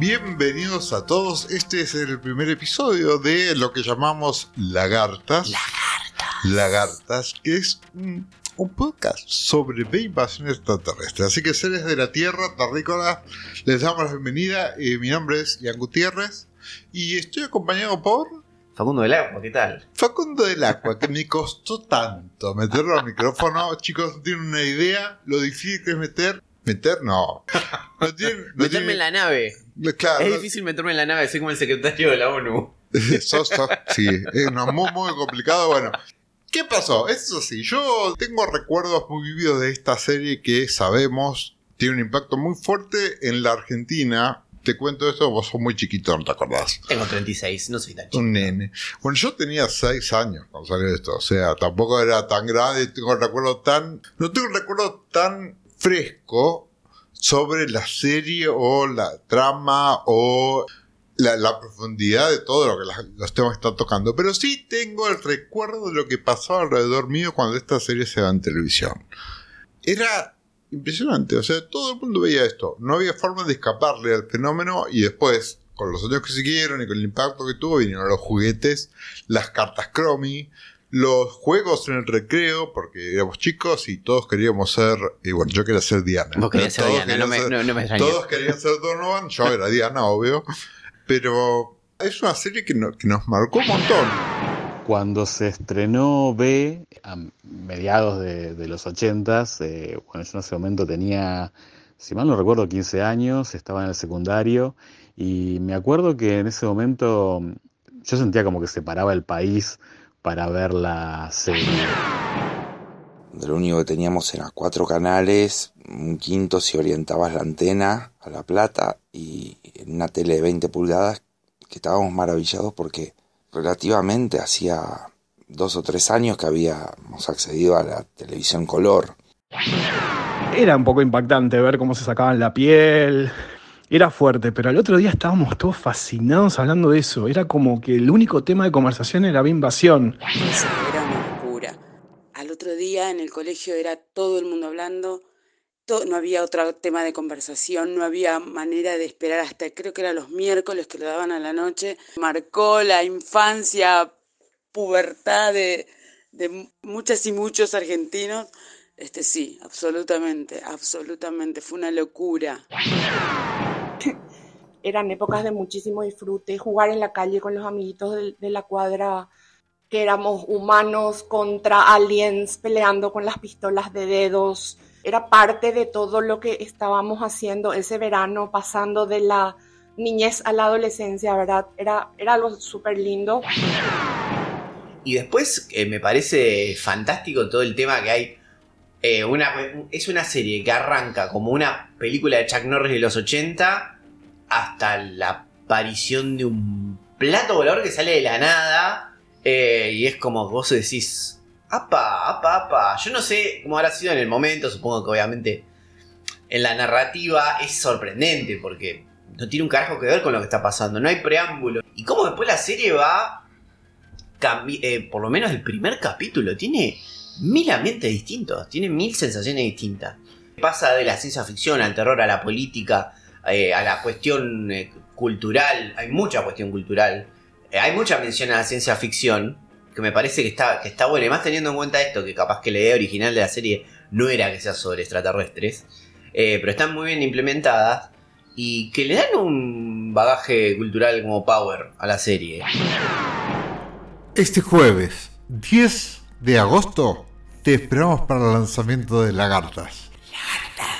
Bienvenidos a todos. Este es el primer episodio de lo que llamamos Lagartas. Lagartas. Lagartas, que es un, un podcast sobre la invasión extraterrestre. Así que seres de la Tierra, terrícolas, les damos la bienvenida. Eh, mi nombre es Ian Gutiérrez y estoy acompañado por Facundo del Agua, ¿qué tal? Facundo del Agua, que me costó tanto meterlo al micrófono. Chicos, no tienen una idea lo difícil que es meter. ¿Meter? No. No no meterme en la nave. Claro, es no- difícil meterme en la nave, soy como el secretario de la ONU. Sos- sos- sí, es muy, muy complicado. Bueno, ¿qué pasó? Eso sí, yo tengo recuerdos muy vividos de esta serie que sabemos tiene un impacto muy fuerte en la Argentina. Te cuento esto, vos sos muy chiquito, no te acordás. Tengo 36, no soy tan chico. Un nene. Bueno, yo tenía 6 años cuando salió esto, o sea, tampoco era tan grande, tengo un recuerdo tan. No tengo un recuerdo tan fresco sobre la serie o la trama o la, profundidad de todo lo que los temas están tocando, pero sí tengo el recuerdo de lo que pasaba alrededor mío cuando esta serie se va en televisión. Era impresionante, o sea, todo el mundo veía esto, no había forma de escaparle al fenómeno y después, con los años que siguieron y con el impacto que tuvo, vinieron los juguetes, las cartas Chromie, los juegos en el recreo, porque éramos chicos y todos queríamos ser, y bueno, yo quería ser Diana. Vos querías ser Todos Diana, no me, querían ser- no, no me extrañé. todos querían ser Donovan, yo era Diana, obvio. Pero es una serie que, no- que nos marcó un montón. Cuando se estrenó B, a mediados de, de los 80, eh, bueno, yo en ese momento tenía, si mal no recuerdo, 15 años, estaba en el secundario y me acuerdo que en ese momento yo sentía como que se paraba el país para ver la serie. Lo único que teníamos eran cuatro canales, un quinto si orientabas la antena a La Plata y una tele de 20 pulgadas que estábamos maravillados porque relativamente hacía dos o tres años que habíamos accedido a la televisión color. Era un poco impactante ver cómo se sacaban la piel. Era fuerte, pero al otro día estábamos todos fascinados hablando de eso. Era como que el único tema de conversación era la invasión. Eso era una locura. Al otro día en el colegio era todo el mundo hablando, no había otro tema de conversación, no había manera de esperar hasta, creo que eran los miércoles que lo daban a la noche. Marcó la infancia, pubertad de, de mu- muchas y muchos argentinos. Este sí, absolutamente, absolutamente, fue una locura. eran épocas de muchísimo disfrute, jugar en la calle con los amiguitos de, de la cuadra, que éramos humanos contra aliens peleando con las pistolas de dedos. Era parte de todo lo que estábamos haciendo ese verano, pasando de la niñez a la adolescencia, ¿verdad? Era, era algo súper lindo. Y después eh, me parece fantástico todo el tema que hay. Eh, una, es una serie que arranca como una película de Chuck Norris de los 80 hasta la aparición de un plato volador que sale de la nada. eh, y es como vos decís, apa, apa, apa. Yo no sé cómo habrá sido en el momento, supongo que obviamente en la narrativa es sorprendente porque no tiene un carajo que ver con lo que está pasando, no hay preámbulo. Y cómo después la serie va eh, por lo menos el primer capítulo, tiene mil ambientes distintos, tiene mil sensaciones distintas. Pasa de la ciencia ficción al terror, a la política, eh, a la cuestión eh, cultural, hay mucha cuestión cultural, Eh, hay mucha mención a la ciencia ficción, que me parece que está, que está buena, y más teniendo en cuenta esto, que capaz que la idea original de la serie no era que sea sobre extraterrestres, pero están muy bien implementadas y que le dan un bagaje cultural como power a la serie. Este jueves, 10 de agosto te esperamos para el lanzamiento de Lagartas. Lagartas.